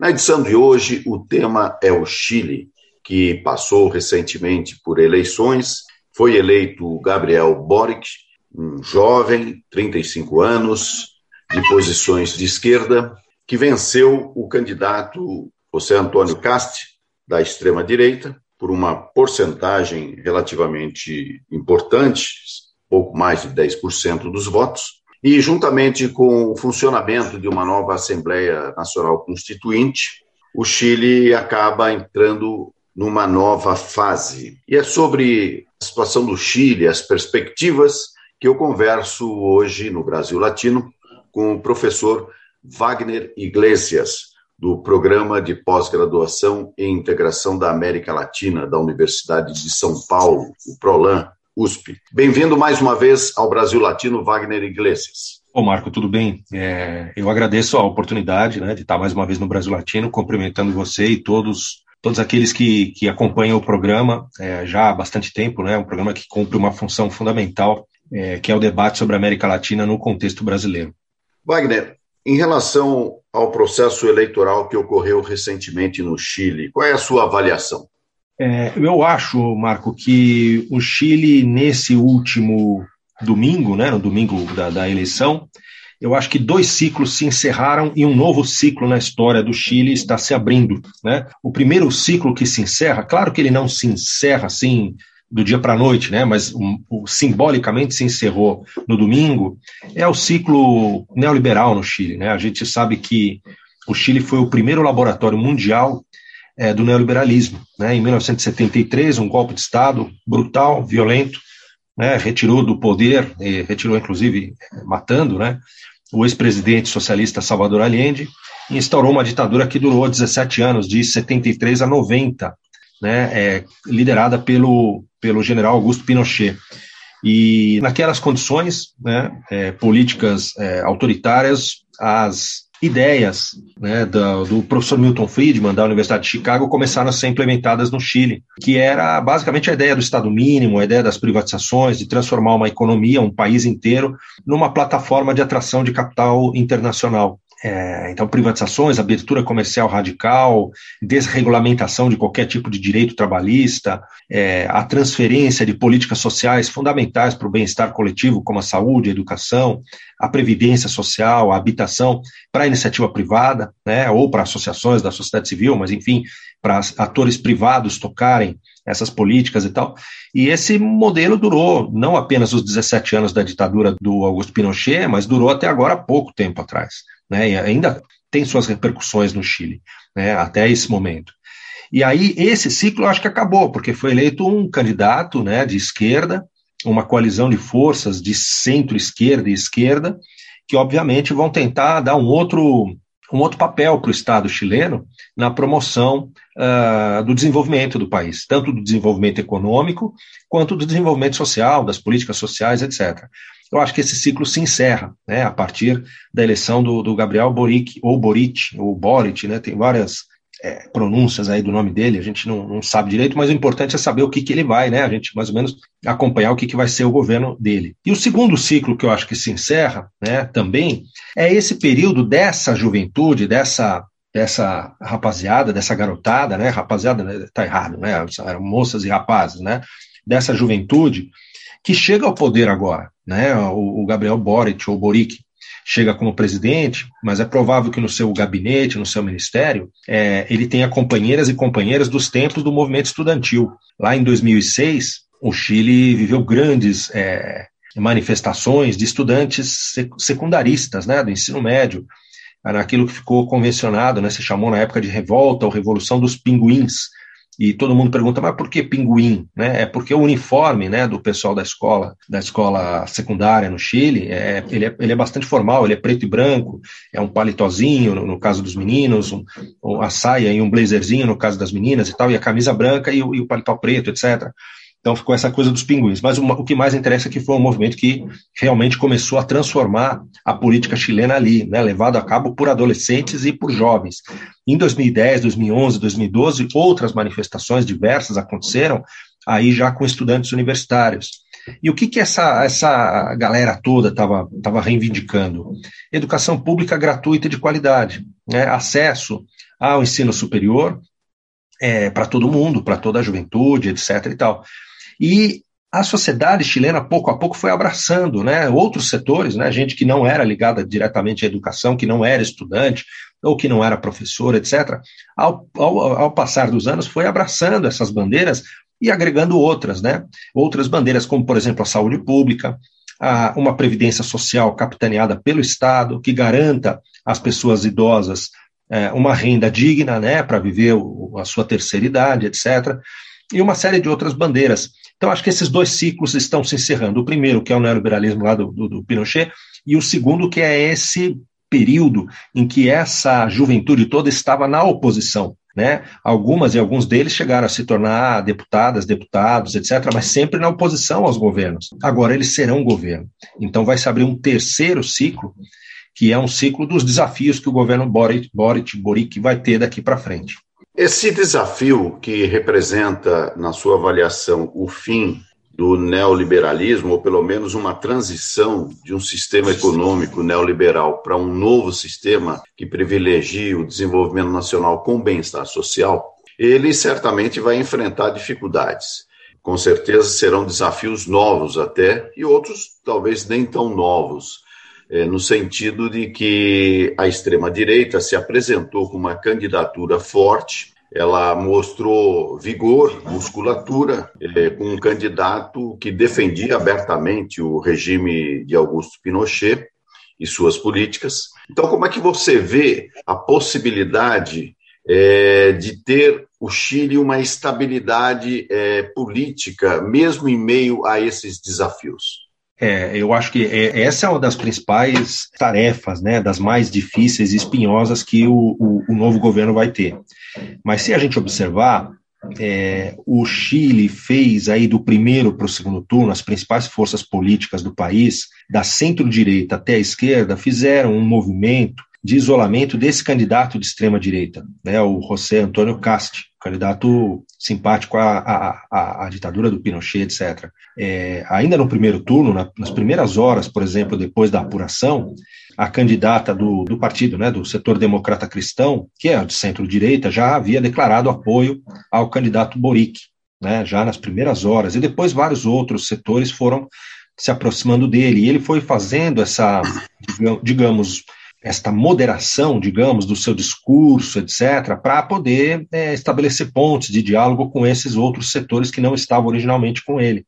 Na edição de hoje, o tema é o Chile, que passou recentemente por eleições. Foi eleito Gabriel Boric, um jovem, 35 anos, de posições de esquerda, que venceu o candidato José Antônio Cast, da extrema-direita, por uma porcentagem relativamente importante, pouco mais de 10% dos votos, e, juntamente com o funcionamento de uma nova Assembleia Nacional Constituinte, o Chile acaba entrando numa nova fase. E é sobre a situação do Chile, as perspectivas, que eu converso hoje no Brasil Latino com o professor Wagner Iglesias, do Programa de Pós-Graduação e Integração da América Latina da Universidade de São Paulo, o PROLAN, USP. Bem-vindo mais uma vez ao Brasil Latino, Wagner Iglesias. Ô Marco, tudo bem? É, eu agradeço a oportunidade né, de estar mais uma vez no Brasil Latino, cumprimentando você e todos todos aqueles que, que acompanham o programa é, já há bastante tempo, né, um programa que cumpre uma função fundamental, é, que é o debate sobre a América Latina no contexto brasileiro. Wagner, em relação ao processo eleitoral que ocorreu recentemente no Chile, qual é a sua avaliação? É, eu acho, Marco, que o Chile, nesse último domingo, né, no domingo da, da eleição, eu acho que dois ciclos se encerraram e um novo ciclo na história do Chile está se abrindo. Né? O primeiro ciclo que se encerra, claro que ele não se encerra assim do dia para a noite, né? mas um, um, simbolicamente se encerrou no domingo, é o ciclo neoliberal no Chile. Né? A gente sabe que o Chile foi o primeiro laboratório mundial é, do neoliberalismo. Né? Em 1973, um golpe de Estado brutal, violento, né? retirou do poder, retirou inclusive matando né? o ex-presidente socialista Salvador Allende, e instaurou uma ditadura que durou 17 anos, de 73 a 90, né? É, liderada pelo, pelo general Augusto Pinochet. E naquelas condições né, é, políticas é, autoritárias, as ideias né, do, do, professor Milton Friedman, da Universidade de Chicago, começaram a ser implementadas no Chile, que era basicamente a ideia do Estado mínimo, a ideia das privatizações, de transformar uma economia, um país inteiro, numa plataforma de atração de capital internacional. É, então, privatizações, abertura comercial radical, desregulamentação de qualquer tipo de direito trabalhista, é, a transferência de políticas sociais fundamentais para o bem-estar coletivo, como a saúde, a educação, a previdência social, a habitação, para a iniciativa privada, né, ou para associações da sociedade civil, mas enfim, para atores privados tocarem essas políticas e tal. E esse modelo durou não apenas os 17 anos da ditadura do Augusto Pinochet, mas durou até agora pouco tempo atrás né, e ainda tem suas repercussões no Chile, né, até esse momento. E aí esse ciclo acho que acabou, porque foi eleito um candidato né, de esquerda, uma coalizão de forças de centro-esquerda e esquerda, que obviamente vão tentar dar um outro, um outro papel para o Estado chileno na promoção uh, do desenvolvimento do país, tanto do desenvolvimento econômico quanto do desenvolvimento social, das políticas sociais, etc eu acho que esse ciclo se encerra, né, a partir da eleição do, do Gabriel Boric, ou Boric, ou Boric, né, tem várias é, pronúncias aí do nome dele, a gente não, não, sabe direito, mas o importante é saber o que, que ele vai, né, a gente mais ou menos acompanhar o que, que vai ser o governo dele. E o segundo ciclo que eu acho que se encerra, né, também, é esse período dessa juventude, dessa dessa rapaziada, dessa garotada, né, rapaziada, né, tá errado, né, moças e rapazes, né, dessa juventude, que chega ao poder agora. Né? O, o Gabriel Boric, ou Boric, chega como presidente, mas é provável que no seu gabinete, no seu ministério, é, ele tenha companheiras e companheiras dos tempos do movimento estudantil. Lá em 2006, o Chile viveu grandes é, manifestações de estudantes secundaristas, né, do ensino médio, naquilo que ficou convencionado, né, se chamou na época de revolta ou revolução dos pinguins, E todo mundo pergunta, mas por que pinguim? Né? É porque o uniforme né, do pessoal da escola, da escola secundária no Chile, é, ele, é, ele é bastante formal, ele é preto e branco, é um palitozinho no, no caso dos meninos, um, a saia e um blazerzinho no caso das meninas e tal, e a camisa branca e e o paletó preto, etc. Então ficou essa coisa dos pinguins. Mas o, o, que mais interessa é que foi um movimento que realmente começou a transformar a política chilena ali, né, levado a cabo por adolescentes e por jovens. Em 2010, 2011, 2012, outras manifestações diversas aconteceram, aí já com estudantes universitários. E o que, que essa, essa galera toda estava tava reivindicando? Educação pública gratuita de qualidade, né, acesso ao ensino superior é, para todo mundo, para toda a juventude, etc. e tal. E a sociedade chilena, pouco a pouco, foi abraçando né, outros setores, né, gente que não era ligada diretamente à educação, que não era estudante, ou que não era professor, etc., ao, ao, ao passar dos anos, foi abraçando essas bandeiras e agregando outras, né? Outras bandeiras, como, por exemplo, a saúde pública, a, uma previdência social capitaneada pelo Estado, que garanta às pessoas idosas é, uma renda digna, né, para viver o, a sua terceira idade, etc., e uma série de outras bandeiras. Então, acho que esses dois ciclos estão se encerrando. O primeiro, que é o neoliberalismo lá do, do, do Pinochet, e o segundo, que é esse período em que essa juventude toda estava na oposição. Né? Algumas e alguns deles chegaram a se tornar deputadas, deputados, etc., mas sempre na oposição aos governos. Agora eles serão governo. Então vai se abrir um terceiro ciclo, que é um ciclo dos desafios que o governo Boric, Boric, Boric vai ter daqui para frente. Esse desafio que representa, na sua avaliação, o fim do neoliberalismo, ou pelo menos uma transição de um sistema econômico neoliberal para um novo sistema que privilegie o desenvolvimento nacional com bem-estar social, ele certamente vai enfrentar dificuldades. Com certeza serão desafios novos até, e outros talvez nem tão novos, no sentido de que a extrema-direita se apresentou com uma candidatura forte ela mostrou vigor, musculatura, eh, com um candidato que defendia abertamente o regime de Augusto Pinochet e suas políticas. Então, como é que você vê a possibilidade eh, de ter o Chile uma estabilidade política, mesmo em meio a esses desafios? É, eu acho que é, essa é uma das principais tarefas, né, das mais difíceis e espinhosas que o, o, o novo governo vai ter. Mas se a gente observar, é, o Chile fez aí do primeiro para o segundo turno, as principais forças políticas do país, da centro-direita até a esquerda, fizeram um movimento de isolamento desse candidato de extrema-direita, né, o José Antônio Casti, candidato simpático à, à, à, à, ditadura do Pinochet, etc. É, ainda no primeiro turno, na, nas primeiras horas, por exemplo, depois da apuração, a candidata do, do partido, né, do setor democrata cristão, que é de centro-direita, já havia declarado apoio ao candidato Boric, né, já nas primeiras horas, e depois vários outros setores foram se aproximando dele, e ele foi fazendo essa, digamos, esta moderação, digamos, do seu discurso, etc., para poder é, estabelecer pontes de diálogo com esses outros setores que não estavam originalmente com ele.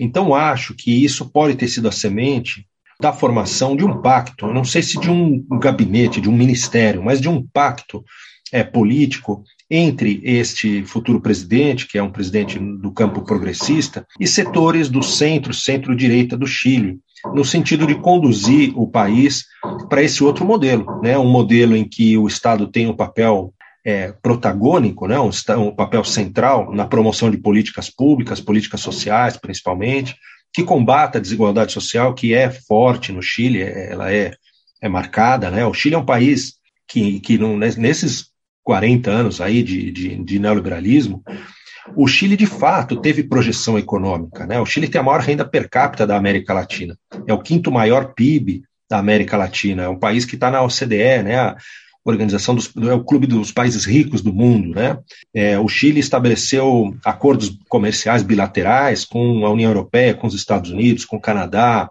Então, acho que isso pode ter sido a semente da formação de um pacto, não sei se de um gabinete, de um ministério, mas de um pacto é, político entre este futuro presidente, que é um presidente do campo progressista, e setores do centro, centro-direita do Chile, no sentido de conduzir o país para esse outro modelo, né? um modelo em que o Estado tem um papel é, protagônico, né? um, um papel central na promoção de políticas públicas, políticas sociais, principalmente, que combata a desigualdade social, que é forte no Chile, é, ela é, é marcada. Né? O Chile é um país que, que não, nesses 40 anos aí de, de, de neoliberalismo, o Chile, de fato, teve projeção econômica. Né? O Chile tem a maior renda per capita da América Latina. É o quinto maior PIB da América Latina. É um país que está na OCDE, né? a Organização dos, é o Clube dos Países Ricos do Mundo. Né? É, o Chile estabeleceu acordos comerciais bilaterais com a União Europeia, com os Estados Unidos, com o Canadá,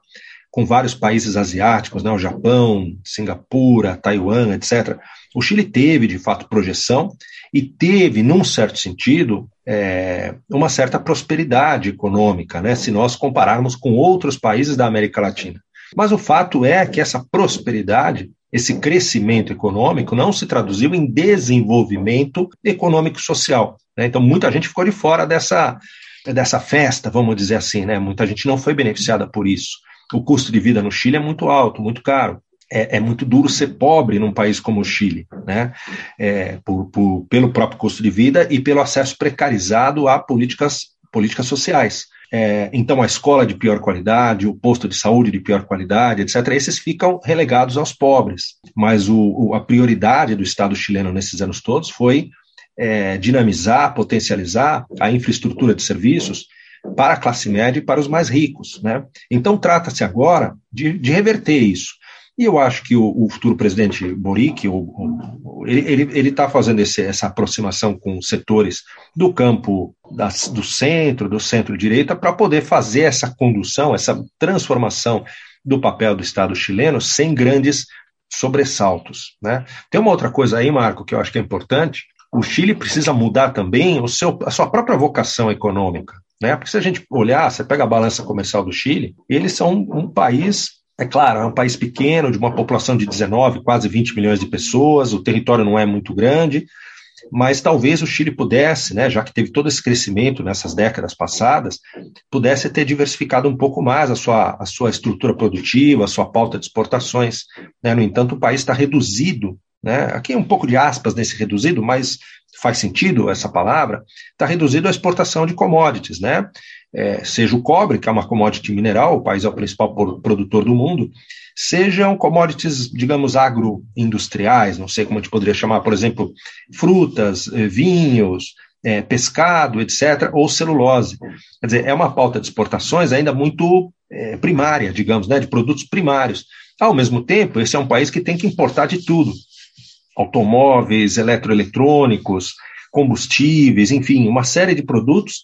com vários países asiáticos, né? o Japão, Singapura, Taiwan, etc. O Chile teve, de fato, projeção e teve, num certo sentido, é, uma certa prosperidade econômica, né, se nós compararmos com outros países da América Latina. Mas o fato é que essa prosperidade esse crescimento econômico não se traduziu em desenvolvimento econômico-social. Né? Então, muita gente ficou de fora dessa, dessa festa, vamos dizer assim, né? Muita gente não foi beneficiada por isso. O custo de vida no Chile é muito alto, muito caro. É, é muito duro ser pobre num país como o Chile, né? É, por, por, pelo próprio custo de vida e pelo acesso precarizado a políticas, políticas sociais. É, então, a escola de pior qualidade, o posto de saúde de pior qualidade, etc., esses ficam relegados aos pobres. Mas o, o, a prioridade do Estado chileno nesses anos todos foi é, dinamizar, potencializar a infraestrutura de serviços para a classe média e para os mais ricos. Né? Então, trata-se agora de, de, reverter isso. E eu acho que o, o futuro presidente Boric, o, o, ele está fazendo esse, essa aproximação com setores do campo do centro, do centro-direita, para poder fazer essa condução, essa transformação do papel do Estado chileno sem grandes sobressaltos. Né? Tem uma outra coisa aí, Marco, que eu acho que é importante, o Chile precisa mudar também o seu, a sua própria vocação econômica. Né? Porque se a gente olhar, você pega a balança comercial do Chile, eles são um, um país é claro, é um país pequeno, de uma população de 19, quase 20 milhões de pessoas, o território não é muito grande, mas talvez o Chile pudesse, né, já que teve todo esse crescimento nessas décadas passadas, pudesse ter diversificado um pouco mais a sua, a sua estrutura produtiva, a sua pauta de exportações. Né? No entanto, o país está reduzido né? Aqui é um pouco de aspas nesse reduzido, mas faz sentido essa palavra, está reduzido à exportação de commodities, né? É, seja o cobre, que é uma commodity mineral, o país é o principal produtor do mundo, sejam commodities, digamos, agroindustriais, não sei como a gente poderia chamar, por exemplo, frutas, eh, vinhos, é, pescado, etc., ou celulose. Quer dizer, é uma pauta de exportações ainda muito é, primária, digamos, né, de produtos primários. Ao mesmo tempo, esse é um país que tem que importar de tudo automóveis, eletroeletrônicos, combustíveis, enfim, uma série de produtos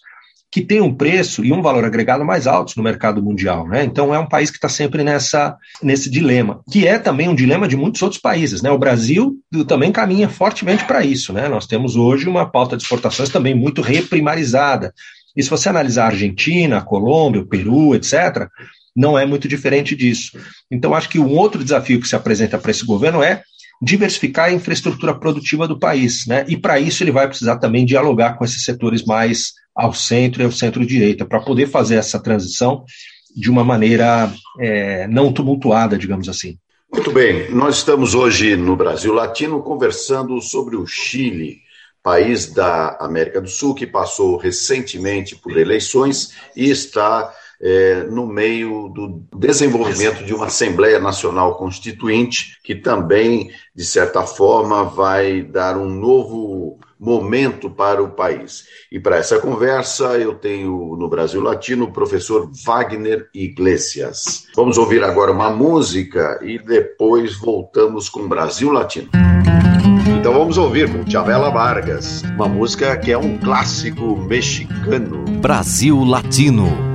que tem um preço e um valor agregado mais altos no mercado mundial, né? Então é um país que está sempre nessa nesse dilema, que é também um dilema de muitos outros países, né? O Brasil também caminha fortemente para isso, né? Nós temos hoje uma pauta de exportações também muito reprimarizada. E se você analisar a Argentina, a Colômbia, o Peru, etc., não é muito diferente disso. Então acho que um outro desafio que se apresenta para esse governo é diversificar a infraestrutura produtiva do país, né? E para isso ele vai precisar também dialogar com esses setores mais ao centro e ao centro-direita, para poder fazer essa transição de uma maneira é, não tumultuada, digamos assim. Muito bem, nós estamos hoje no Brasil Latino conversando sobre o Chile, país da América do Sul que passou recentemente por eleições e está é, no meio do desenvolvimento de uma Assembleia Nacional Constituinte, que também, de certa forma, vai dar um novo momento para o país. E para essa conversa, eu tenho no Brasil Latino o professor Wagner Iglesias. Vamos ouvir agora uma música e depois voltamos com Brasil Latino. Então vamos ouvir com Chavela Vargas, uma música que é um clássico mexicano. Brasil Latino.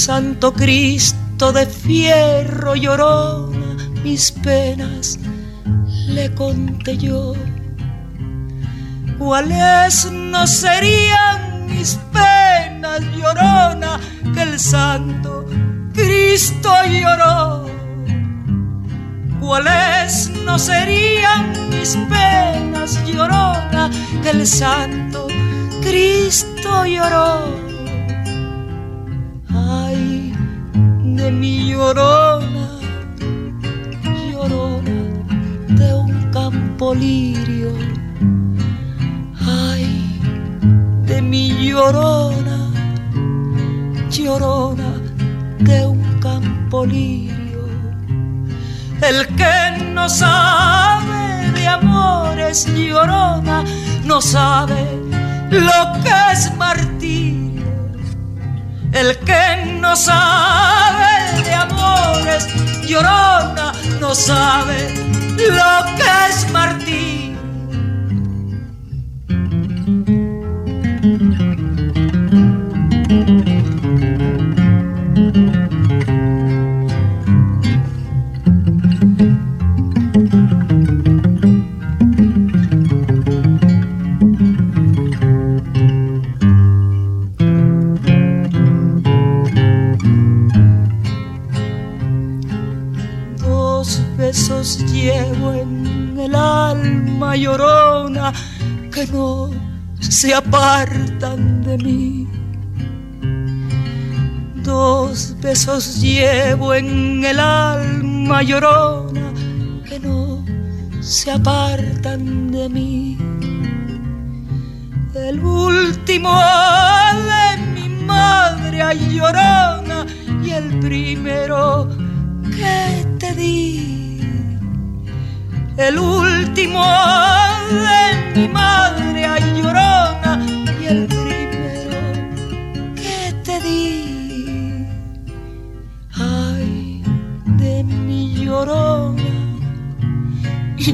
Santo Cristo de fierro llorona mis penas le conté yo. ¿Cuáles no serían mis penas llorona que el santo Cristo lloró? ¿Cuáles no serían mis penas llorona que el santo Cristo lloró? De mi llorona, llorona de un campo lirio. Ay, de mi llorona, llorona de un campo lirio. El que no sabe de amores llorona, no sabe lo que es martirio. El que no sabe de amores llorona, no sabe lo que es martirio. En el alma llorona que no se apartan de mí. El último de mi madre llorona y el primero que te di. El último de mi madre llorona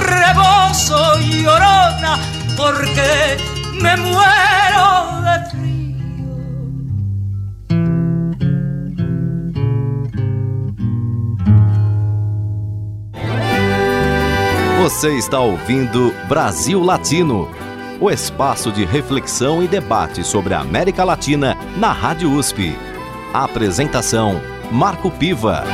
rebozo, llorona, porque me muero de frío. Você está ouvindo Brasil Latino, o espaço de reflexão e debate sobre a América Latina na Rádio USP. A apresentação: Marco Piva.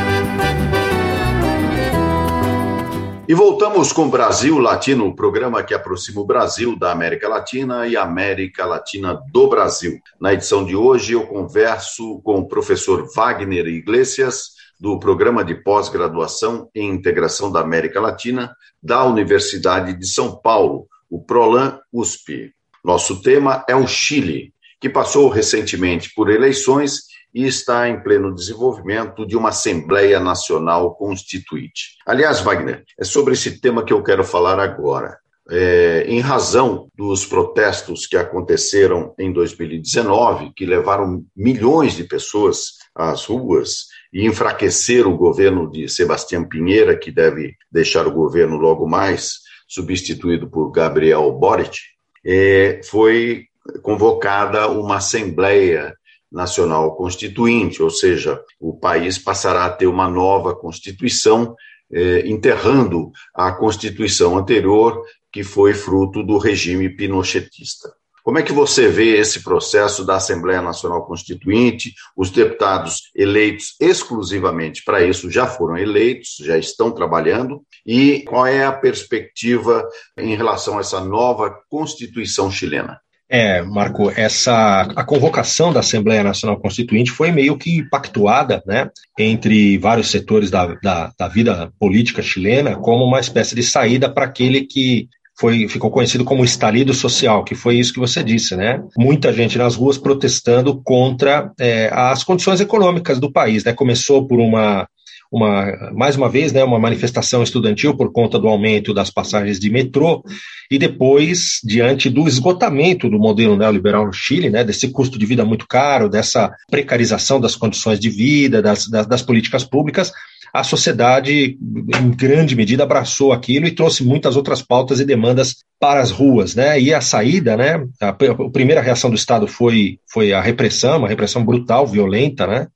E voltamos com Brasil Latino, o programa que aproxima o Brasil da América Latina e a América Latina do Brasil. Na edição de hoje, eu converso com o professor Wagner Iglesias, do Programa de Pós-Graduação em Integração da América Latina da Universidade de São Paulo, o PROLAN USP. Nosso tema é o Chile, que passou recentemente por eleições e está em pleno desenvolvimento de uma Assembleia Nacional Constituinte. Aliás, Wagner, é sobre esse tema que eu quero falar agora. É, em razão dos protestos que aconteceram em 2019, que levaram milhões de pessoas às ruas e enfraqueceram o governo de Sebastião Pinheira, que deve deixar o governo logo mais, substituído por Gabriel Boric, é, foi convocada uma Assembleia Nacional Constituinte, ou seja, o país passará a ter uma nova Constituição, eh, enterrando a Constituição anterior, que foi fruto do regime pinochetista. Como é que você vê esse processo da Assembleia Nacional Constituinte? Os deputados eleitos exclusivamente para isso já foram eleitos, já estão trabalhando. E qual é a perspectiva em relação a essa nova Constituição chilena? É, Marco, essa a convocação da Assembleia Nacional Constituinte foi meio que pactuada, né, entre vários setores da, da, da vida política chilena, como uma espécie de saída para aquele que foi, ficou conhecido como estalido social, que foi isso que você disse, né? Muita gente nas ruas protestando contra é, as condições econômicas do país, né? Começou por uma uma, mais uma vez, né, uma manifestação estudantil por conta do aumento das passagens de metrô, e depois, diante do esgotamento do modelo neoliberal no Chile, né, desse custo de vida muito caro, dessa precarização das condições de vida, das, das, das políticas públicas, a sociedade, em grande medida, abraçou aquilo e trouxe muitas outras pautas e demandas para as ruas, né? E a saída, né? A, a primeira reação do Estado foi, foi a repressão, uma repressão brutal, violenta, né?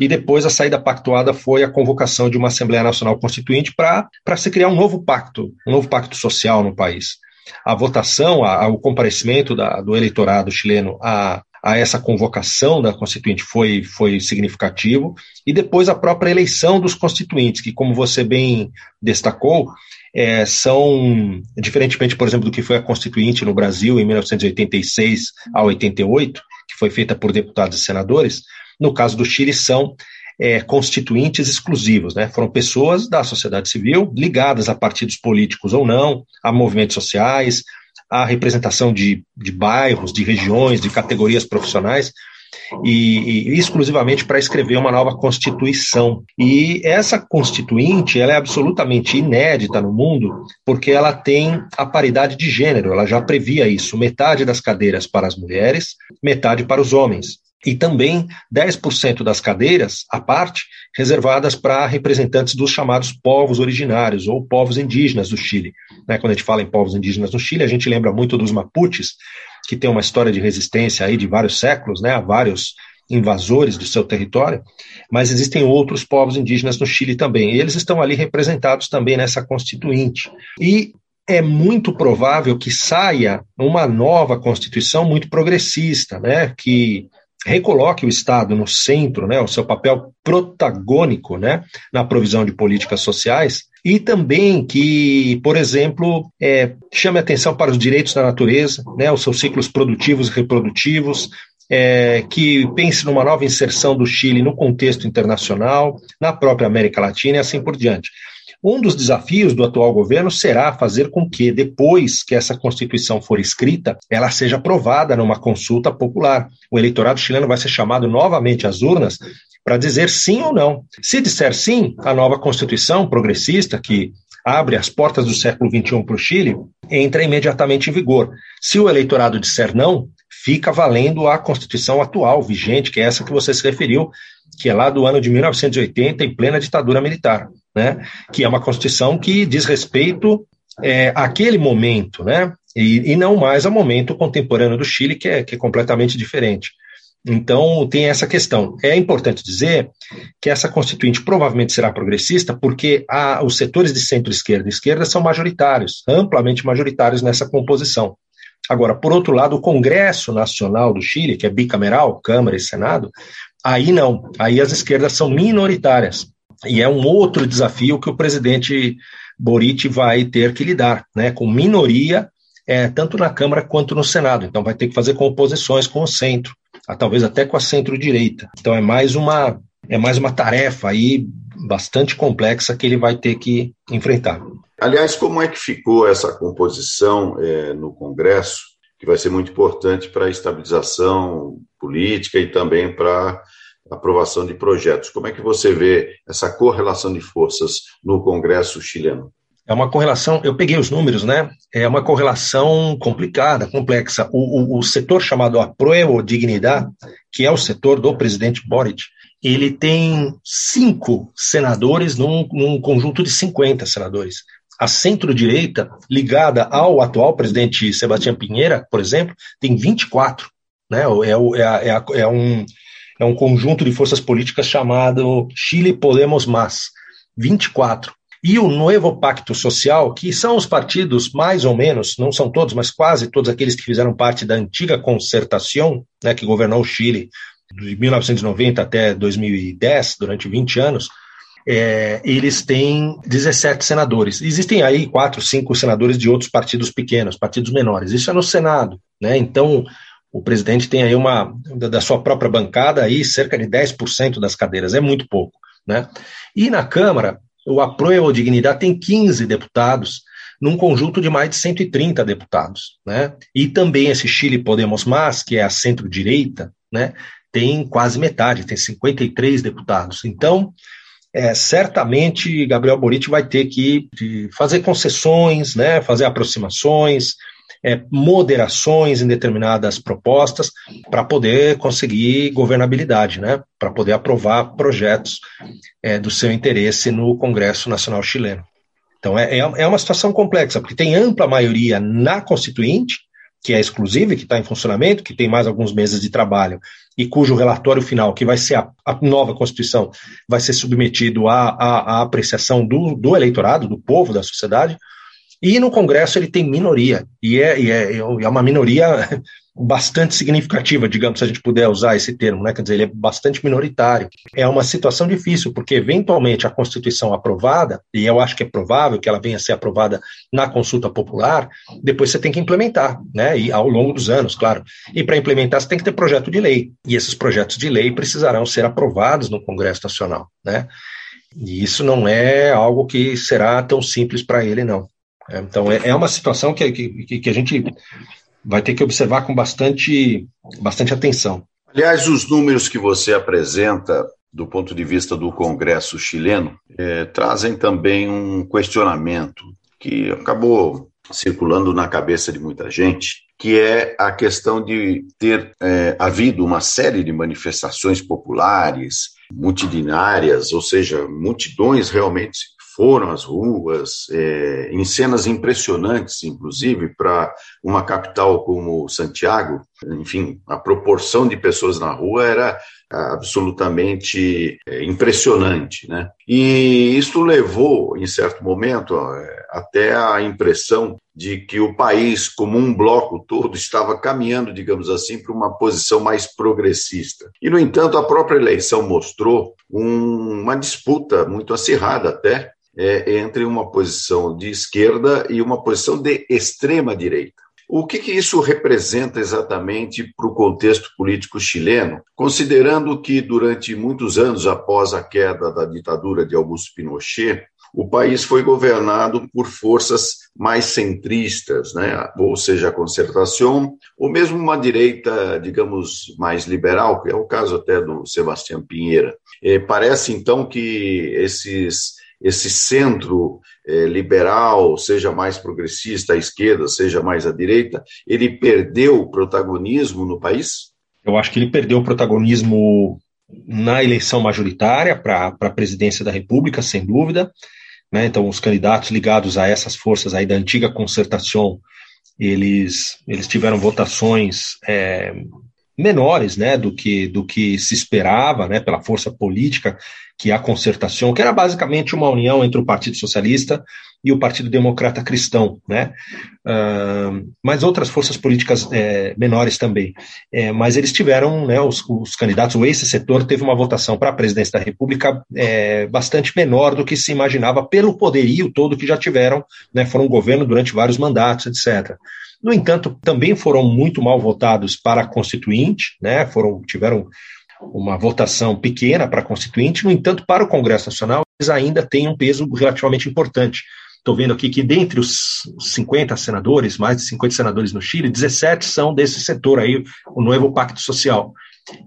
E depois a saída pactuada foi a convocação de uma Assembleia Nacional Constituinte para se criar um novo pacto, um novo pacto social no país. A votação, a, o comparecimento da, do eleitorado chileno a, a essa convocação da Constituinte foi, foi significativo, e depois a própria eleição dos constituintes, que, como você bem destacou, é, são, diferentemente, por exemplo, do que foi a Constituinte no Brasil em 1986 a 88, que foi feita por deputados e senadores, no caso do Chile são é, constituintes exclusivos, né? Foram pessoas da sociedade civil ligadas a partidos políticos ou não, a movimentos sociais, a representação de, de bairros, de regiões, de categorias profissionais, e, e, exclusivamente para escrever uma nova constituição. E essa constituinte ela é absolutamente inédita no mundo, porque ela tem a paridade de gênero, ela já previa isso, metade das cadeiras para as mulheres, metade para os homens e também 10% das cadeiras, à parte, reservadas para representantes dos chamados povos originários ou povos indígenas do Chile. Né, quando a gente fala em povos indígenas do Chile, a gente lembra muito dos Mapuches, que tem uma história de resistência aí de vários séculos, né, vários invasores do seu território, mas existem outros povos indígenas no Chile também, e eles estão ali representados também nessa constituinte. E é muito provável que saia uma nova constituição muito progressista, né, que recoloque o Estado no centro, né, o seu papel protagônico né, na provisão de políticas sociais, e também que, por exemplo, é, chame atenção para os direitos da natureza, né, os seus ciclos produtivos e reprodutivos, é, que pense numa nova inserção do Chile no contexto internacional, na própria América Latina e assim por diante. Um dos desafios do atual governo será fazer com que, depois que essa Constituição for escrita, ela seja aprovada numa consulta popular. O eleitorado chileno vai ser chamado novamente às urnas para dizer sim ou não. Se disser sim, a nova Constituição progressista, que abre as portas do século XXI para o Chile, entra imediatamente em vigor. Se o eleitorado disser não, fica valendo a Constituição atual, vigente, que é essa que você se referiu, que é lá do ano de 1980, em plena ditadura militar né? Que é uma Constituição que diz respeito é, àquele momento, né? E, e, não mais ao momento contemporâneo do Chile, que é, que é completamente diferente. Então, tem essa questão. É importante dizer que essa constituinte provavelmente será progressista, porque a, os setores de centro-esquerda e esquerda são majoritários, amplamente majoritários nessa composição. Agora, por outro lado, o Congresso Nacional do Chile, que é bicameral, Câmara e Senado, aí não. Aí as esquerdas são minoritárias. E é um outro desafio que o presidente Boric vai ter que lidar, né, com minoria, é, tanto na Câmara quanto no Senado. Então vai ter que fazer composições com o centro, talvez até com a centro-direita. Então é mais uma é mais uma tarefa aí bastante complexa que ele vai ter que enfrentar. Aliás, como é que ficou essa composição é, no Congresso, que vai ser muito importante para a estabilização política e também para aprovação de projetos. Como é que você vê essa correlação de forças no Congresso chileno? É uma correlação, eu peguei os números, né? É uma correlação complicada, complexa. O, o, o setor chamado Apruebo Dignidade, que é o setor do presidente Boric, ele tem cinco senadores num, num conjunto de 50 senadores. A centro-direita, ligada ao atual presidente Sebastião Pinheira, por exemplo, tem 24. Né? É, é, é, é um, é um conjunto de forças políticas chamado Chile Podemos Más, 24. e o Novo Pacto Social, que são os partidos mais ou menos, não são todos, mas quase todos aqueles que fizeram parte da antiga concertação, né, que governou o Chile de 1990 até 2010, durante 20 anos, é, eles têm 17 senadores. Existem aí quatro, cinco senadores de outros partidos pequenos, partidos menores. Isso é no Senado, né? Então, o presidente tem aí uma, da sua própria bancada, aí cerca de 10% das cadeiras, é muito pouco, né? E na Câmara, o Aproio Dignidade tem 15 deputados, num conjunto de mais de 130 deputados, né? E também esse Chile Podemos Mais, que é a centro-direita, né? Tem quase metade, tem 53 deputados. Então, é, certamente Gabriel Boric vai ter que fazer concessões, né? Fazer aproximações, é, moderações em determinadas propostas para poder conseguir governabilidade, né? Para poder aprovar projetos é, do seu interesse no Congresso Nacional Chileno. Então é, é, é uma situação complexa, porque tem ampla maioria na Constituinte, que é exclusiva, e que está em funcionamento, que tem mais alguns meses de trabalho, e cujo relatório final, que vai ser a, a nova Constituição, vai ser submetido à, à, apreciação do, do eleitorado, do povo, da sociedade, e no Congresso ele tem minoria, e é, e é, é uma minoria bastante significativa, digamos, se a gente puder usar esse termo, né? quer dizer, ele é bastante minoritário. É uma situação difícil, porque eventualmente a Constituição aprovada, e eu acho que é provável que ela venha a ser aprovada na consulta popular, depois você tem que implementar, né? E ao longo dos anos, claro. E para implementar, você tem que ter projeto de lei. E esses projetos de lei precisarão ser aprovados no Congresso Nacional, né? E isso não é algo que será tão simples para ele, não. Então, é, é uma situação que, que, que a gente vai ter que observar com bastante, bastante atenção. Aliás, os números que você apresenta do ponto de vista do Congresso chileno é, trazem também um questionamento que acabou circulando na cabeça de muita gente, que é a questão de ter é, havido uma série de manifestações populares, multidinárias, ou seja, multidões realmente foram às ruas, é, em cenas impressionantes, inclusive, para uma capital como Santiago. Enfim, a proporção de pessoas na rua era absolutamente é, impressionante, né? E isso levou, em certo momento, é, até a impressão de que o país, como um bloco todo, estava caminhando, digamos assim, para uma posição mais progressista. E, no entanto, a própria eleição mostrou um, uma disputa muito acirrada até é, entre uma posição de esquerda e uma posição de extrema direita. O que, que isso representa exatamente para o contexto político chileno, considerando que durante muitos anos após a queda da ditadura de Augusto Pinochet, o país foi governado por forças mais centristas, né? ou seja, a concertação, ou mesmo uma direita, digamos, mais liberal, que é o caso até do Sebastião Pinheira. É, parece então que esses esse centro eh, liberal, seja mais progressista à esquerda, seja mais à direita, ele perdeu o protagonismo no país? Eu acho que ele perdeu o protagonismo na eleição majoritária para a presidência da República, sem dúvida. Né? Então, os candidatos ligados a essas forças aí da antiga concertação, eles, eles tiveram votações é, menores né, do, que, do que se esperava né, pela força política que a concertação, que era basicamente uma união entre o Partido Socialista e o Partido Democrata Cristão, né? Uh, mas outras forças políticas é, menores também. É, mas eles tiveram, né, os, os candidatos, esse setor teve uma votação para a presidência da República é, bastante menor do que se imaginava pelo poderio todo que já tiveram, né? Foram governo durante vários mandatos, etc. No entanto, também foram muito mal votados para a Constituinte, né? Foram tiveram uma votação pequena para a Constituinte, no entanto, para o Congresso Nacional, eles ainda têm um peso relativamente importante. Estou vendo aqui que dentre os 50 senadores, mais de 50 senadores no Chile, 17 são desse setor aí, o novo Pacto Social.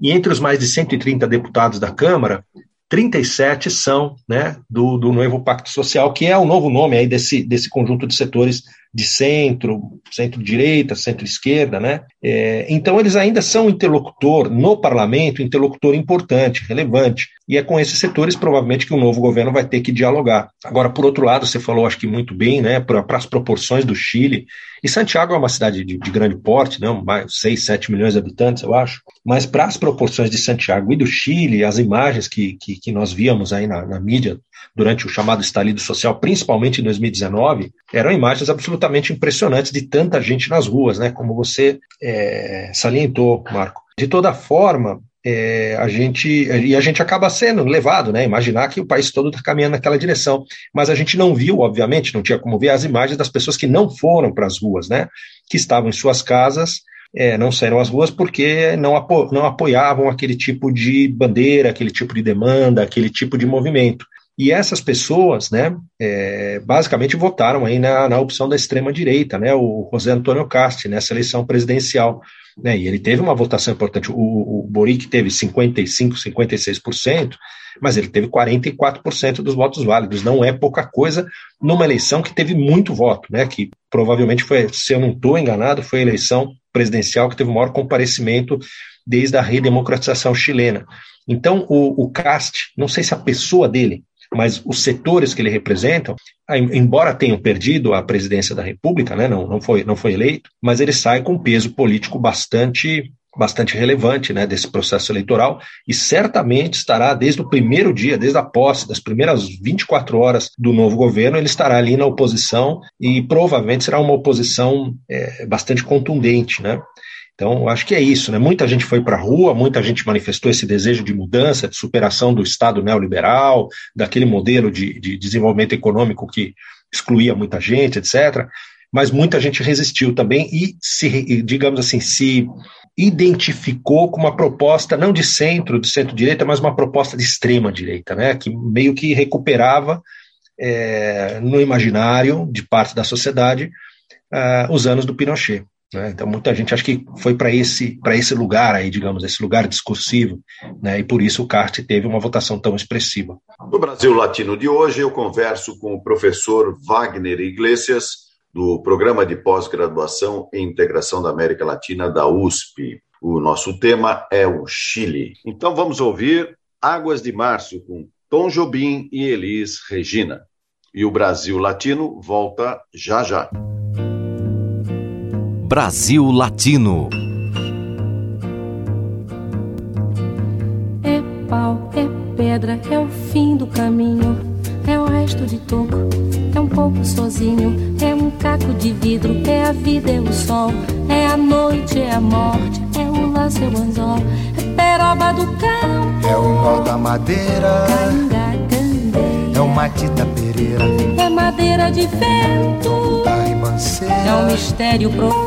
E entre os mais de 130 deputados da Câmara, 37 são né, do, do novo Pacto Social, que é o novo nome aí desse, desse conjunto de setores de centro, centro-direita, centro-esquerda, né? É, então eles ainda são interlocutor no parlamento, interlocutor importante, relevante. E é com esses setores, provavelmente, que o novo governo vai ter que dialogar. Agora, por outro lado, você falou, acho que muito bem, né, para as proporções do Chile. E Santiago é uma cidade de, de grande porte, não, mais 6, 7 milhões de habitantes, eu acho. Mas para as proporções de Santiago e do Chile, as imagens que, que, que nós víamos aí na, na mídia durante o chamado estalido social, principalmente em 2019, eram imagens absolutamente impressionantes de tanta gente nas ruas, né? Como você é, salientou, Marco. De toda forma, é, a gente e a gente acaba sendo levado, né? Imaginar que o país todo está caminhando naquela direção, mas a gente não viu, obviamente, não tinha como ver as imagens das pessoas que não foram para as ruas, né? Que estavam em suas casas, é, não saíram às ruas porque não, apo não apoiavam aquele tipo de bandeira, aquele tipo de demanda, aquele tipo de movimento. E essas pessoas, né, é, basicamente votaram aí na, na opção da extrema direita, né, o José Antônio Casti nessa eleição presidencial. Né, e ele teve uma votação importante. O, o Boric teve 55, 56%, mas ele teve 44% dos votos válidos. Não é pouca coisa numa eleição que teve muito voto, né? Que provavelmente foi, se eu não estou enganado, foi a eleição presidencial que teve o maior comparecimento desde a redemocratização chilena. Então, o, o CAST, não sei se a pessoa dele, mas os setores que ele representa, embora tenham perdido a presidência da República, né, não, não, foi, não foi eleito, mas ele sai com um peso político bastante bastante relevante né, desse processo eleitoral e certamente estará desde o primeiro dia, desde a posse, das primeiras 24 horas do novo governo, ele estará ali na oposição e provavelmente será uma oposição é, bastante contundente, né? Então, acho que é isso, né? Muita gente foi para a rua, muita gente manifestou esse desejo de mudança, de superação do Estado neoliberal, daquele modelo de, de desenvolvimento econômico que excluía muita gente, etc. Mas muita gente resistiu também e se, digamos assim, se identificou com uma proposta não de centro, de centro-direita, mas uma proposta de extrema-direita, né? Que meio que recuperava é, no imaginário de parte da sociedade uh, os anos do Pinochet. Né? Então, muita gente acha que foi para esse, esse lugar aí, digamos, esse lugar discursivo, né? e por isso o CART teve uma votação tão expressiva. No Brasil Latino de hoje, eu converso com o professor Wagner Iglesias, do Programa de Pós-Graduação em Integração da América Latina da USP. O nosso tema é o Chile. Então vamos ouvir Águas de Março com Tom Jobim e Elis Regina. E o Brasil Latino volta já já. Brasil Latino. É pau, é pedra, é o fim do caminho, é o resto de toco, é um pouco sozinho, é um caco de vidro, é a vida, é o sol, é a noite, é a morte, é o laço, é o anzol, é peroba do campo, é o nó da madeira, é o matita pereira, é madeira de vento, é um mistério profundo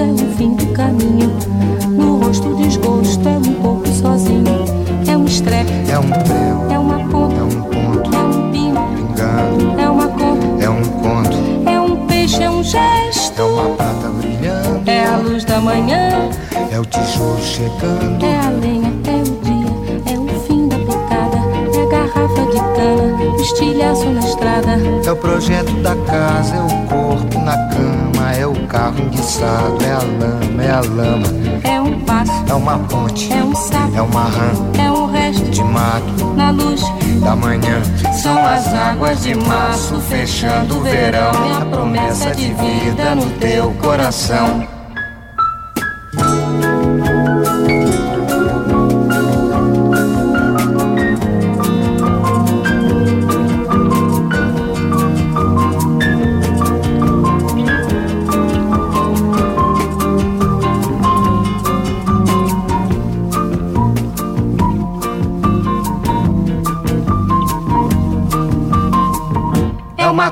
é o fim do caminho. No rosto desgosto, é um pouco sozinho. É um estrepe. É um prego. É uma ponta. É um ponto. É um pingo. Pingando. É uma conta. É um conto. É um peixe, é um gesto. É uma prata brilhando. É a luz da manhã. É o tijolo chegando. É a lenha, é o dia. É o fim da picada. É a garrafa de cana. Estilhaço na estrada. É o projeto da casa. É o corpo na cama. É carro enguiçado. É a lama, é a lama. É um passo. É uma ponte. É um sapo. É uma rã. É um resto de mato. Na luz da manhã. São as águas de março fechando o verão. É a promessa de vida no teu coração.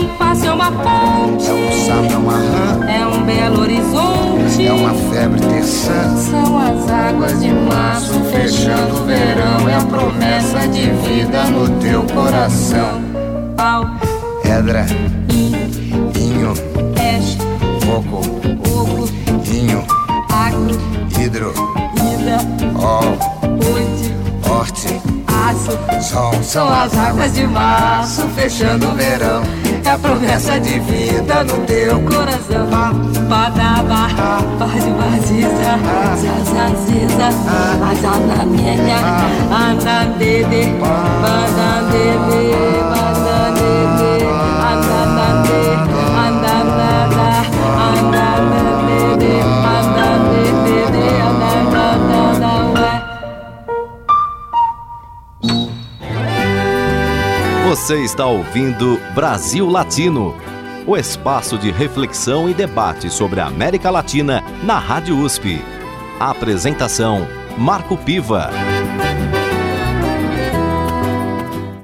um passo, é uma ponte. É um sapo, é uma rã. É um belo horizonte. É uma febre terçã. São as águas de março fechando o verão. É a promessa de vida no teu coração. Pau, Pedra, inho, inho, peixe, fogo, vinho, agro, hidro, ida, ol, noite, horte, aço. sol. São as águas de março fechando o verão. É a promessa de vida no teu coração. Padaba, pode vaziza, zazaziza, azanamenha, andandede, bandandede, bandandede, Você está ouvindo Brasil Latino, o espaço de reflexão e debate sobre a América Latina na Rádio USP. A apresentação: Marco Piva.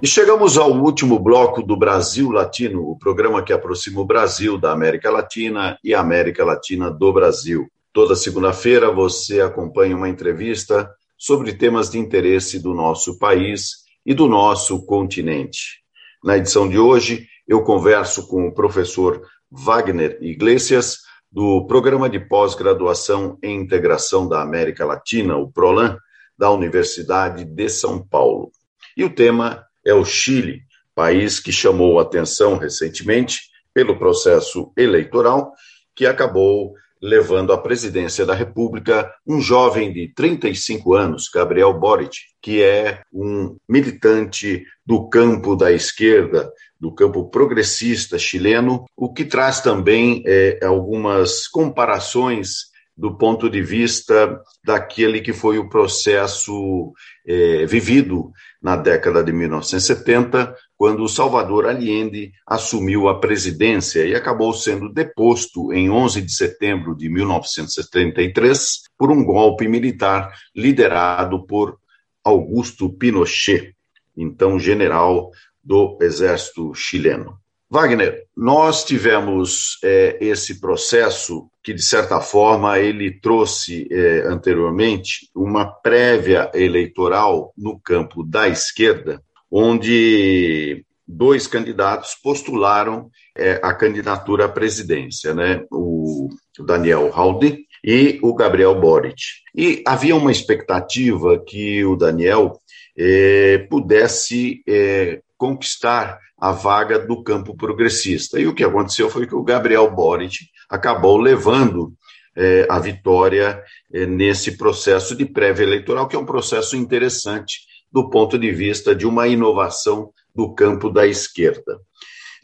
E chegamos ao último bloco do Brasil Latino, o programa que aproxima o Brasil da América Latina e a América Latina do Brasil. Toda segunda-feira você acompanha uma entrevista sobre temas de interesse do nosso país e do nosso continente. Na edição de hoje, eu converso com o professor Wagner Iglesias, do Programa de Pós-Graduação em Integração da América Latina, o PROLAN, da Universidade de São Paulo. E o tema é o Chile, país que chamou atenção recentemente pelo processo eleitoral que acabou levando à presidência da República um jovem de 35 anos, Gabriel Boric, que é um militante do campo da esquerda, do campo progressista chileno, o que traz também é, algumas comparações do ponto de vista daquele que foi o processo é, vivido na década de 1970, quando Salvador Allende assumiu a presidência e acabou sendo deposto em 11 de setembro de 1973 por um golpe militar liderado por Augusto Pinochet, então general do exército chileno. Wagner, nós tivemos é, esse processo que, de certa forma, ele trouxe é, anteriormente uma prévia eleitoral no campo da esquerda, onde dois candidatos postularam é, a candidatura à presidência, né? o Daniel Halde e o Gabriel Boric. E havia uma expectativa que o Daniel é, pudesse é, conquistar a vaga do campo progressista. E o que aconteceu foi que o Gabriel Boric acabou levando é, a vitória é, nesse processo de prévia eleitoral, que é um processo interessante do ponto de vista de uma inovação do campo da esquerda.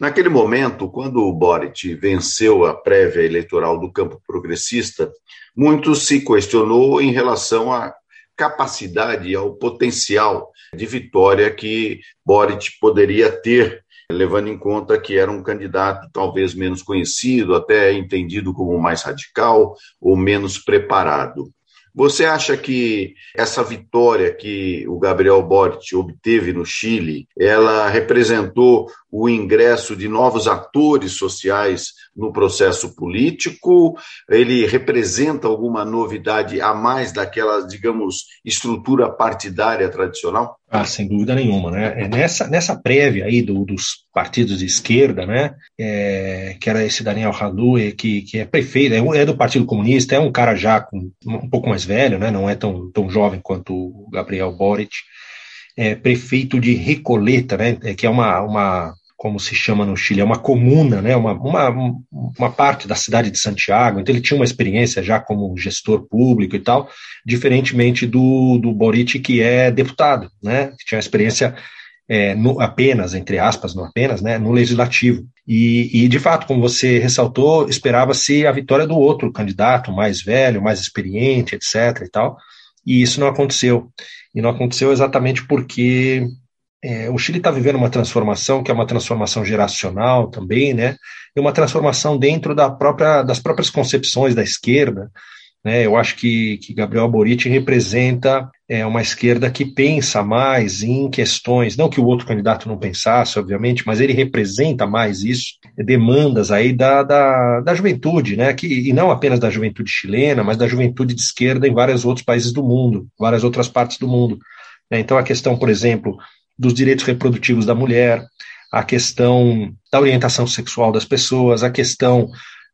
Naquele momento, quando o Boric venceu a prévia eleitoral do campo progressista, muito se questionou em relação à capacidade ao potencial de vitória que Boric poderia ter, levando em conta que era um candidato talvez menos conhecido, até entendido como mais radical ou menos preparado. Você acha que essa vitória que o Gabriel Boric obteve no Chile, ela representou o ingresso de novos atores sociais no processo político? Ele representa alguma novidade a mais daquela, digamos, estrutura partidária tradicional? Ah, sem dúvida nenhuma, né? É nessa, nessa prévia aí do, dos partidos de esquerda, né? É, que era esse Daniel Radue, que, que é prefeito, é, é, do Partido Comunista, é um cara já com, um pouco mais velho, né? Não é tão, tão jovem quanto o Gabriel Boric. É prefeito de Recoleta, né? É, que é uma, uma como se chama no Chile, é uma comuna, né, uma, uma, uma parte da cidade de Santiago, então ele tinha uma experiência já como gestor público e tal, diferentemente do, do Boric, que é deputado, né, que tinha experiência é, no, apenas, entre aspas, não apenas, né, no legislativo. E, e, de fato, como você ressaltou, esperava-se a vitória do outro candidato, mais velho, mais experiente, etc. e tal, e isso não aconteceu. E não aconteceu exatamente porque é, o Chile está vivendo uma transformação que é uma transformação geracional também, né? E uma transformação dentro da própria, das próprias concepções da esquerda, Né? Eu acho que, que Gabriel Boric representa é, uma esquerda que pensa mais em questões, não que o outro candidato não pensasse, obviamente, mas ele representa mais isso, demandas aí da, da, da juventude, né? que, e não apenas da juventude chilena, mas da juventude de esquerda em vários outros países do mundo, várias outras partes do mundo. Né? Então, a questão, por exemplo, dos direitos reprodutivos da mulher, a questão da orientação sexual das pessoas, a questão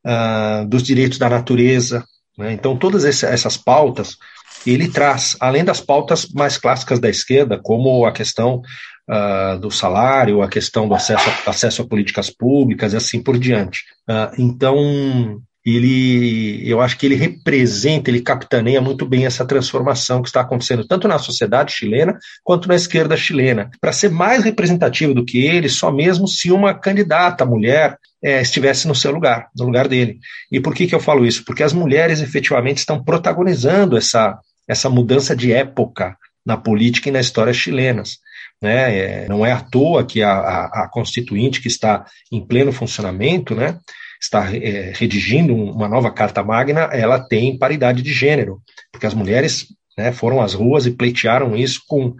uh, dos direitos da natureza. Né? Então, todas essas pautas ele traz, além das pautas mais clássicas da esquerda, como a questão uh, do salário, a questão do acesso acesso a políticas públicas e assim por diante. Uh, então, ele, eu acho que ele representa, ele capitaneia muito bem essa transformação que está acontecendo tanto na sociedade chilena quanto na esquerda chilena. Para ser mais representativo do que ele, só mesmo se uma candidata mulher é, estivesse no seu lugar, no lugar dele. E por que, que eu falo isso? Porque as mulheres efetivamente estão protagonizando essa, essa mudança de época na política e na história chilenas. Né? É, não é à toa que a, a, a, Constituinte, que está em pleno funcionamento, né, está é, redigindo uma nova Carta Magna, ela tem paridade de gênero, porque as mulheres né, foram às ruas e pleitearam isso com,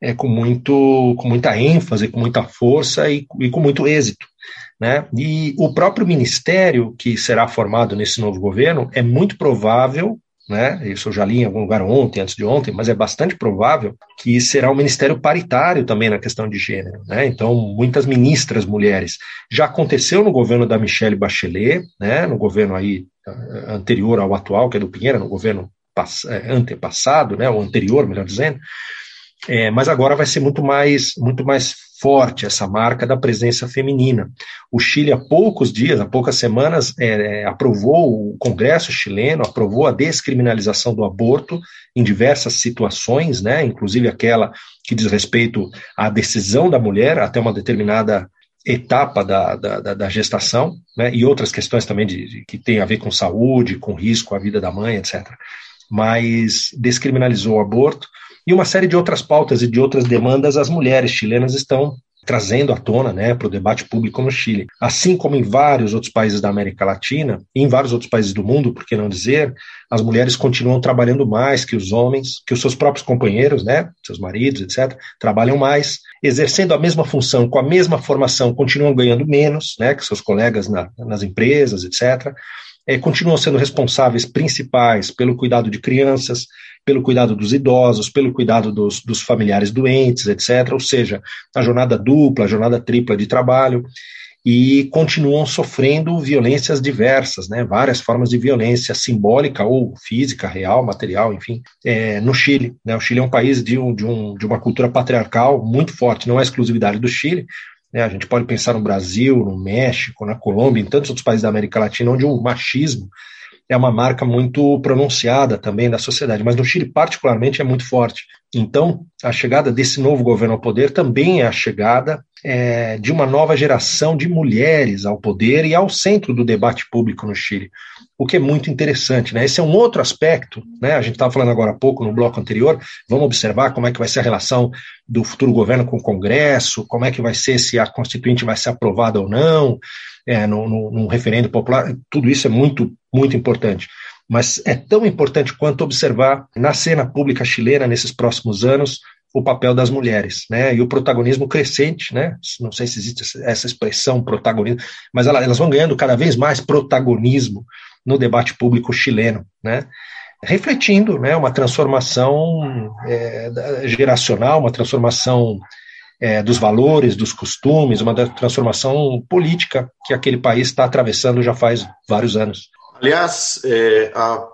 é, com, muito, com muita ênfase, com muita força e, e com muito êxito. Né? E o próprio ministério que será formado nesse novo governo é muito provável né? Isso eu já li em algum lugar ontem, antes de ontem, mas é bastante provável que será um ministério paritário também na questão de gênero, né? Então, muitas ministras mulheres. Já aconteceu no governo da Michelle Bachelet, né? No governo aí eh, anterior ao atual, que é do Pinheiro, no governo eh, antepassado, né? O anterior, melhor dizendo. É, mas agora vai ser muito mais, muito mais forte essa marca da presença feminina. O Chile, há poucos dias, há poucas semanas, é, aprovou, o Congresso chileno aprovou a descriminalização do aborto em diversas situações, né, inclusive aquela que diz respeito à decisão da mulher até uma determinada etapa da, da, da gestação, né, e outras questões também de, de, que têm a ver com saúde, com risco à vida da mãe, etc. Mas descriminalizou o aborto, e uma série de outras pautas e de outras demandas as mulheres chilenas estão trazendo à tona né, para o debate público no Chile. Assim como em vários outros países da América Latina, e em vários outros países do mundo, por que não dizer, as mulheres continuam trabalhando mais que os homens, que os seus próprios companheiros, né, seus maridos, etc., trabalham mais, exercendo a mesma função, com a mesma formação, continuam ganhando menos né, que seus colegas na, nas empresas, etc., é, continuam sendo responsáveis principais pelo cuidado de crianças, pelo cuidado dos idosos, pelo cuidado dos, dos familiares doentes, etc. Ou seja, a jornada dupla, a jornada tripla de trabalho e continuam sofrendo violências diversas, né, várias formas de violência simbólica ou física, real, material, enfim, é, no Chile. Né, o Chile é um país de, um, de, um, de uma cultura patriarcal muito forte, não é exclusividade do Chile, né, a gente pode pensar no Brasil, no México, na Colômbia, em tantos outros países da América Latina, onde o machismo é uma marca muito pronunciada também da sociedade, mas no Chile, particularmente, é muito forte. Então, a chegada desse novo governo ao poder também é a chegada é, de uma nova geração de mulheres ao poder e ao centro do debate público no Chile, o que é muito interessante. Né? Esse é um outro aspecto, né? a gente estava falando agora há pouco no bloco anterior, vamos observar como é que vai ser a relação do futuro governo com o Congresso, como é que vai ser se a Constituinte vai ser aprovada ou não, é, no referendo popular, tudo isso é muito, muito importante. Mas é tão importante quanto observar na cena pública chilena nesses próximos anos o papel das mulheres, né, e o protagonismo crescente, né, não sei se existe essa expressão protagonismo, mas elas vão ganhando cada vez mais protagonismo no debate público chileno, né, refletindo, né, uma transformação é, geracional, uma transformação é, dos valores, dos costumes, uma transformação política que aquele país está atravessando já faz vários anos. Aliás, é, a,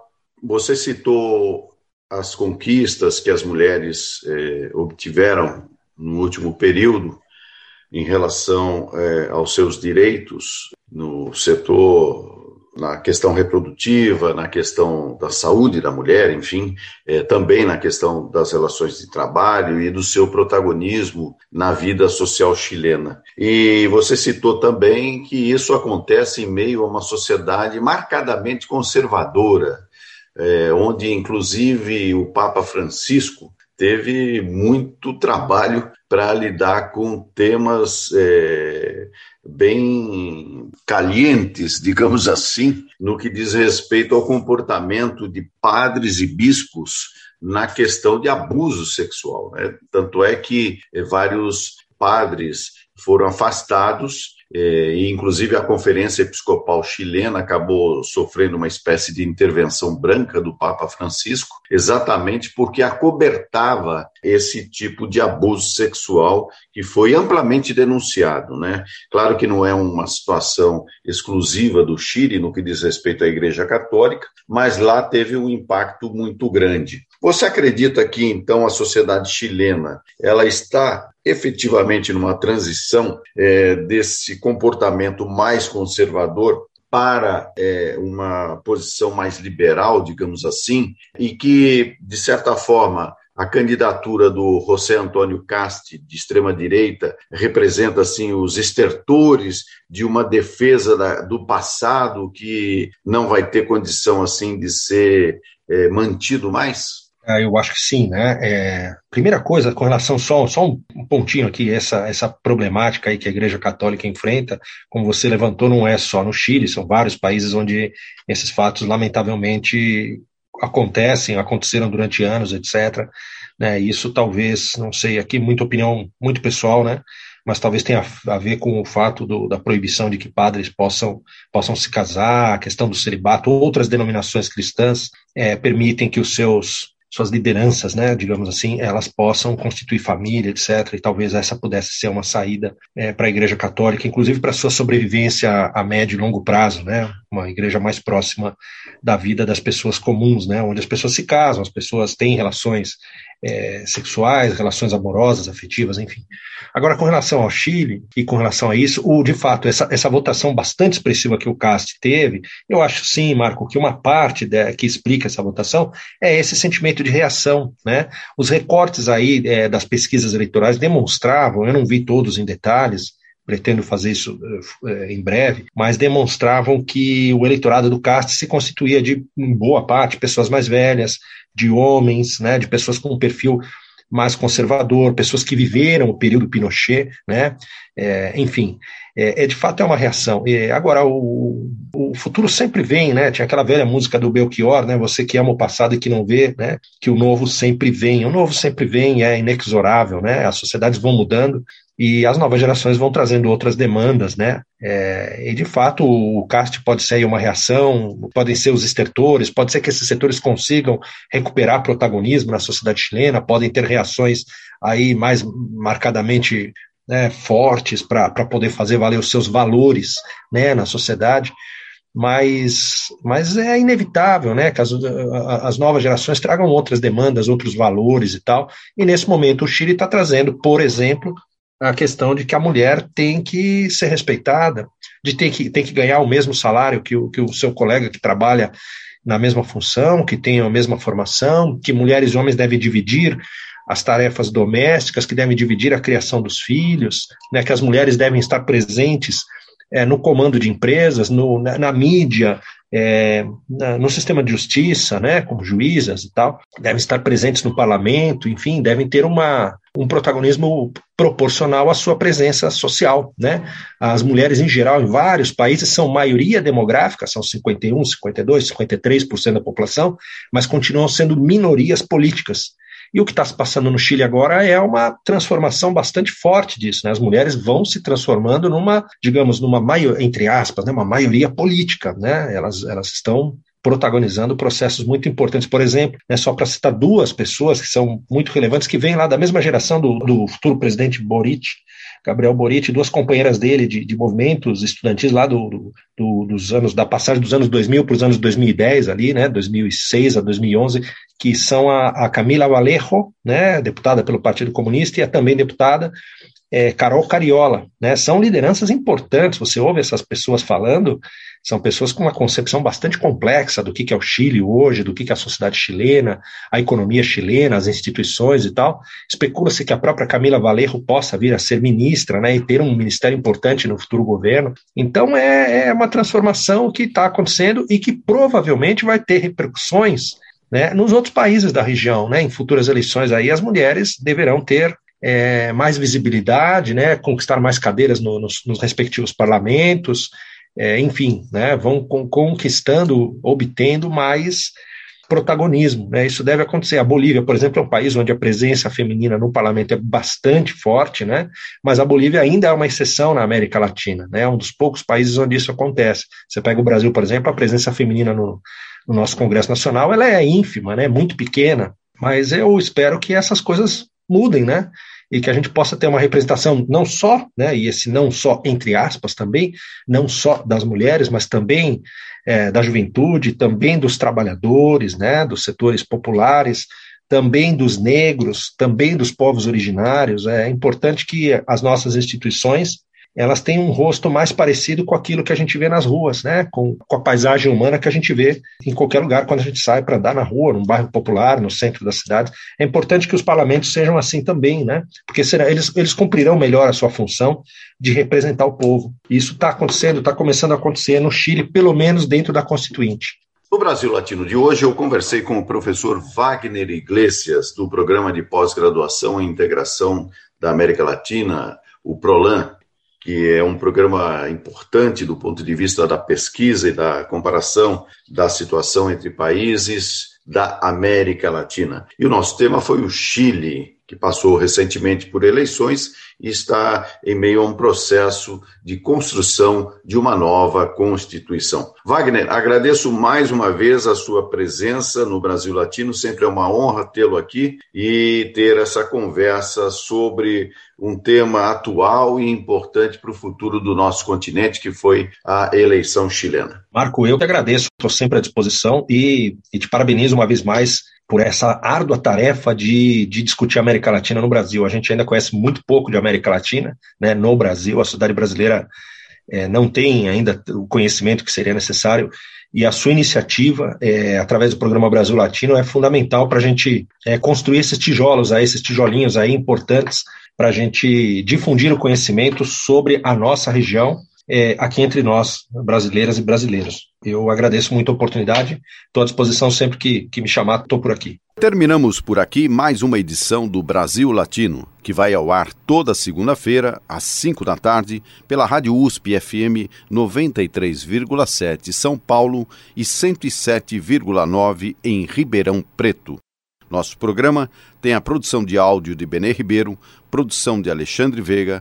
você citou as conquistas que as mulheres é, obtiveram no último período em relação é, aos seus direitos no setor na questão reprodutiva, na questão da saúde da mulher, enfim, é, também na questão das relações de trabalho e do seu protagonismo na vida social chilena. E você citou também que isso acontece em meio a uma sociedade marcadamente conservadora, é, onde inclusive o Papa Francisco teve muito trabalho para lidar com temas é, bem calientes, digamos assim, no que diz respeito ao comportamento de padres e bispos na questão de abuso sexual. Né? Tanto é que vários padres foram afastados é, inclusive a Conferência Episcopal Chilena acabou sofrendo uma espécie de intervenção branca do Papa Francisco, exatamente porque acobertava esse tipo de abuso sexual que foi amplamente denunciado. Né? Claro que não é uma situação exclusiva do Chile no que diz respeito à Igreja Católica, mas lá teve um impacto muito grande. Você acredita que então a sociedade chilena ela está efetivamente numa transição é, desse comportamento mais conservador para é, uma posição mais liberal, digamos assim, e que, de certa forma, a candidatura do José Antônio Casti, de extrema-direita, representa assim os estertores de uma defesa da, do passado que não vai ter condição assim de ser é, mantido mais? Ah, eu acho que sim, né? É, primeira coisa, com relação só, só um pontinho aqui, essa, essa problemática aí que a Igreja Católica enfrenta, como você levantou, não é só no Chile, são vários países onde esses fatos, lamentavelmente, acontecem, aconteceram durante anos, etc. Né? Isso talvez, não sei, aqui muita opinião muito pessoal, né? Mas talvez tenha a ver com o fato do, da proibição de que padres possam, possam se casar, a questão do celibato, outras denominações cristãs é, permitem que os seus suas lideranças, né, digamos assim, elas possam constituir família, etc. E talvez essa pudesse ser uma saída é, para a Igreja Católica, inclusive para sua sobrevivência a médio e longo prazo, né, uma igreja mais próxima da vida das pessoas comuns, né, onde as pessoas se casam, as pessoas têm relações é, sexuais, relações amorosas, afetivas, enfim. Agora, com relação ao Chile e com relação a isso, o, de fato, essa, essa votação bastante expressiva que o CAST teve, eu acho sim, Marco, que uma parte de, que explica essa votação é esse sentimento de reação. Né? Os recortes aí é, das pesquisas eleitorais demonstravam, eu não vi todos em detalhes, pretendo fazer isso uh, em breve, mas demonstravam que o eleitorado do CAST se constituía de, em boa parte, pessoas mais velhas, de homens, né, de pessoas com um perfil mais conservador, pessoas que viveram o período Pinochet, né, é, enfim, é, é, de fato é uma reação. E agora, o, o futuro sempre vem, né, tinha aquela velha música do Belchior, né, você que ama o passado e que não vê, né, que o novo sempre vem, o novo sempre vem, é inexorável, né, as sociedades vão mudando, e as novas gerações vão trazendo outras demandas, né? É, e de fato o CAST pode ser uma reação, podem ser os estertores, pode ser que esses setores consigam recuperar protagonismo na sociedade chilena, podem ter reações aí mais marcadamente né, fortes para poder fazer valer os seus valores né, na sociedade. Mas, mas é inevitável né, que as, as novas gerações tragam outras demandas, outros valores e tal. E nesse momento o Chile está trazendo, por exemplo, a questão de que a mulher tem que ser respeitada, de ter que, tem que ganhar o mesmo salário que o, que o seu colega que trabalha na mesma função, que tem a mesma formação, que mulheres e homens devem dividir as tarefas domésticas, que devem dividir a criação dos filhos, né, que as mulheres devem estar presentes é, no comando de empresas, no, na, na mídia, é, no sistema de justiça, né, como juízas e tal, devem estar presentes no parlamento, enfim, devem ter uma, um protagonismo proporcional à sua presença social, né? As mulheres em geral em vários países são maioria demográfica, são 51, 52, 53% da população, mas continuam sendo minorias políticas. E o que está se passando no Chile agora é uma transformação bastante forte disso. Né? As mulheres vão se transformando numa, digamos, numa entre aspas, né, uma maioria política. Né? Elas, elas estão protagonizando processos muito importantes. Por exemplo, né, só para citar duas pessoas que são muito relevantes, que vêm lá da mesma geração do, do futuro presidente Boric, Gabriel Boric, duas companheiras dele de, de movimentos estudantis lá do, do, dos anos, da passagem dos anos 2000 para os anos 2010 ali, né, 2006 a 2011, que são a, a Camila Vallejo, né, deputada pelo Partido Comunista, e a também deputada é, Carol Cariola, né, são lideranças importantes, você ouve essas pessoas falando, são pessoas com uma concepção bastante complexa do que, é o Chile hoje, do que, é a sociedade chilena, a economia chilena, as instituições e tal. Especula-se que a própria Camila Valerro possa vir a ser ministra né, e ter um ministério importante no futuro governo. Então é, é uma transformação que está acontecendo e que provavelmente vai ter repercussões né, nos outros países da região. Né, em futuras eleições aí as mulheres deverão ter é, mais visibilidade, né, conquistar mais cadeiras no, nos, nos, respectivos parlamentos, é, enfim, né, vão conquistando, obtendo mais protagonismo. Né? Isso deve acontecer. A Bolívia, por exemplo, é um país onde a presença feminina no parlamento é bastante forte, né? mas a Bolívia ainda é uma exceção na América Latina. Né? É um dos poucos países onde isso acontece. Você pega o Brasil, por exemplo, a presença feminina no, no nosso Congresso Nacional ela é ínfima, né? muito pequena, mas eu espero que essas coisas mudem, né? E que a gente possa ter uma representação não só, né, e esse não só entre aspas também, não só das mulheres, mas também é, da juventude, também dos trabalhadores, né, dos setores populares, também dos negros, também dos povos originários. É importante que as nossas instituições elas têm um rosto mais parecido com aquilo que a gente vê nas ruas, né? Com, com a paisagem humana que a gente vê em qualquer lugar quando a gente sai para andar na rua, num bairro popular, no centro da cidade. É importante que os parlamentos sejam assim também, né? Porque será, eles, eles cumprirão melhor a sua função de representar o povo. Isso está acontecendo, está começando a acontecer no Chile, pelo menos dentro da Constituinte. No Brasil Latino de hoje, eu conversei com o professor Wagner Iglesias, do Programa de Pós-Graduação em Integração da América Latina, o PROLAN, que é um programa importante do ponto de vista da pesquisa e da comparação da situação entre países da América Latina. E o nosso tema foi o Chile, que passou recentemente por eleições e está em meio a um processo de construção de uma nova Constituição. Wagner, agradeço mais uma vez a sua presença no Brasil Latino, sempre é uma honra tê-lo aqui e ter essa conversa sobre um tema atual e importante para o futuro do nosso continente, que foi a eleição chilena. Marco, eu que agradeço, estou sempre à disposição e, e te parabenizo uma vez mais por essa árdua tarefa de, de discutir a América Latina no Brasil. A gente ainda conhece muito pouco de América Latina, né, no Brasil, a sociedade brasileira é, não tem ainda o conhecimento que seria necessário, e a sua iniciativa, é, através do programa Brasil Latino, é fundamental para a gente é, construir esses tijolos, aí, esses tijolinhos aí importantes para a gente difundir o conhecimento sobre a nossa região é, aqui entre nós, brasileiras e brasileiros. Eu agradeço muito a oportunidade, estou à disposição sempre que, que me chamar, estou por aqui. Terminamos por aqui mais uma edição do Brasil Latino, que vai ao ar toda segunda-feira, às 5 da tarde, pela Rádio USP FM 93,7 São Paulo e 107,9 em Ribeirão Preto. Nosso programa tem a produção de áudio de Benê Ribeiro, produção de Alexandre Veiga,